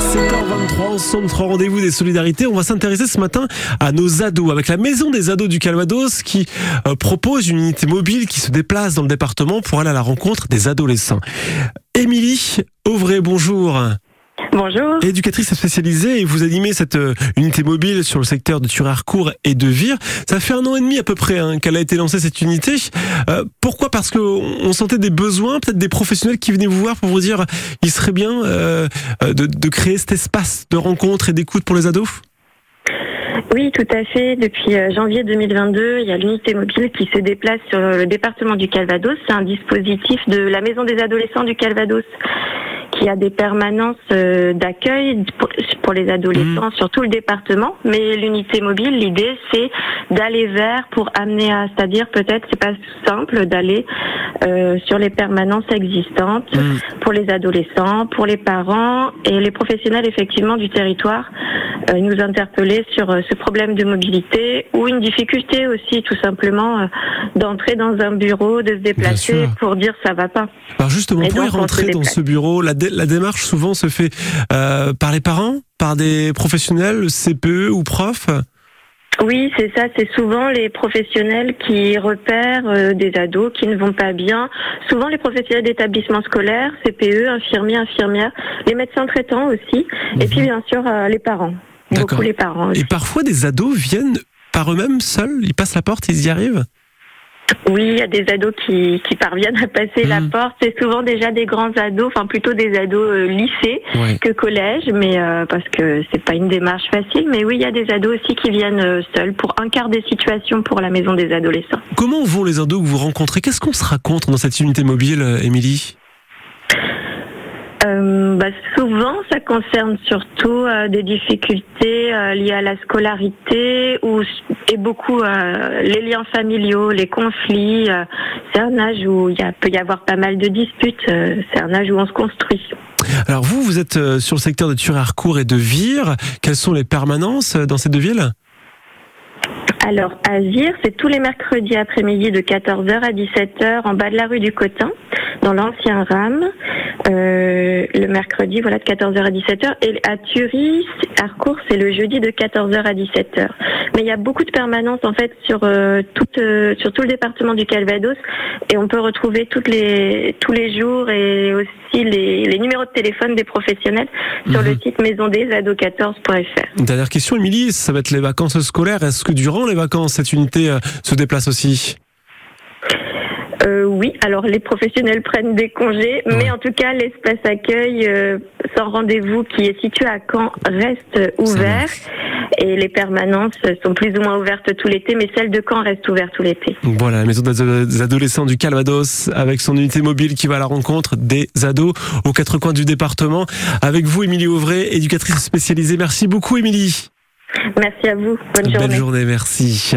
7h23, ensemble, trois rendez-vous des solidarités. On va s'intéresser ce matin à nos ados, avec la Maison des ados du Calvados qui euh, propose une unité mobile qui se déplace dans le département pour aller à la rencontre des adolescents. Émilie Auvray, bonjour. Bonjour. Éducatrice spécialisée et vous animez cette euh, unité mobile sur le secteur de Thurincourt et de Vire. Ça fait un an et demi à peu près hein, qu'elle a été lancée cette unité. Euh, pourquoi? Parce qu'on sentait des besoins, peut-être des professionnels qui venaient vous voir pour vous dire il serait bien euh, de, de créer cet espace de rencontre et d'écoute pour les ados? Oui, tout à fait. Depuis janvier 2022, il y a l'unité mobile qui se déplace sur le département du Calvados. C'est un dispositif de la Maison des adolescents du Calvados qui a des permanences euh, d'accueil pour les adolescents mmh. sur tout le département. Mais l'unité mobile, l'idée, c'est d'aller vers pour amener à, c'est-à-dire peut-être, c'est pas simple d'aller euh, sur les permanences existantes mmh. pour les adolescents, pour les parents et les professionnels effectivement du territoire nous interpeller sur euh, ce problème de mobilité ou une difficulté aussi tout simplement euh, d'entrer dans un bureau, de se déplacer pour dire ça va pas. Alors justement, pour rentrer dans ce bureau, la, la, démarche souvent se fait euh, par les parents, par des professionnels, CPE ou profs oui, c'est ça. C'est souvent les professionnels qui repèrent des ados qui ne vont pas bien. Souvent les professionnels d'établissements scolaires, CPE, infirmiers, infirmières, les médecins traitants aussi, et puis mhm. bien sûr les parents. Beaucoup les parents. Et parfois, des ados viennent par eux-mêmes seuls Ils passent la porte, ils y arrivent? Oui, il y a des ados qui, qui parviennent à passer la hmm. porte. C'est souvent déjà des grands ados, enfin plutôt des ados euh, lycée que collège, mais euh, parce que c'est pas une démarche facile. Mais oui, il y a des ados aussi qui viennent euh, seuls pour un quart des situations pour la maison des adolescents. Comment vont les ados que vous rencontrez? Qu'est-ce qu'on se raconte dans cette unité mobile, Émilie? Euh, bah, Souvent, ça concerne surtout euh, des difficultés euh, liées à la scolarité ou et beaucoup euh, les liens familiaux, les conflits. c'est un âge où il y peut y avoir pas mal de disputes. c'est un âge où on se construit. Alors vous, vous êtes sur le secteur de Thurincourt et de Vire. Quelles sont les permanences dans ces deux villes? Alors, à Vire, c'est tous les mercredis après-midi de 14h à 17h en bas de la rue du Cotin, dans l'ancien RAM. Euh, le mercredi, voilà, de 14h à 17h. Et à Thury, Harcourt, c'est le jeudi de 14h à 17h. Mais il y a beaucoup de permanences, en fait, sur, euh, tout, euh, sur tout le département du Calvados. Et on peut retrouver toutes les, tous les jours et aussi les, les numéros de téléphone des professionnels sur le mhm. site maisondesado14.fr. Dernière question, Émilie, ça va être les vacances scolaires. Est-ce que durant les vacances, cette unité se déplace aussi? Euh, oui, alors les professionnels prennent des congés, mais en tout cas l'espace accueil euh, sans rendez-vous qui est situé à Caen reste ouvert et les permanences sont plus ou moins ouvertes tout l'été, mais celle de Caen reste ouverte tout l'été. Voilà, la maison des adolescents du Calvados avec son unité mobile qui va à la rencontre des ados aux quatre coins du département. Avec vous, Émilie Auvray, éducatrice spécialisée. Merci beaucoup, Émilie. Merci à vous. Bonne journée. Belle journée, merci.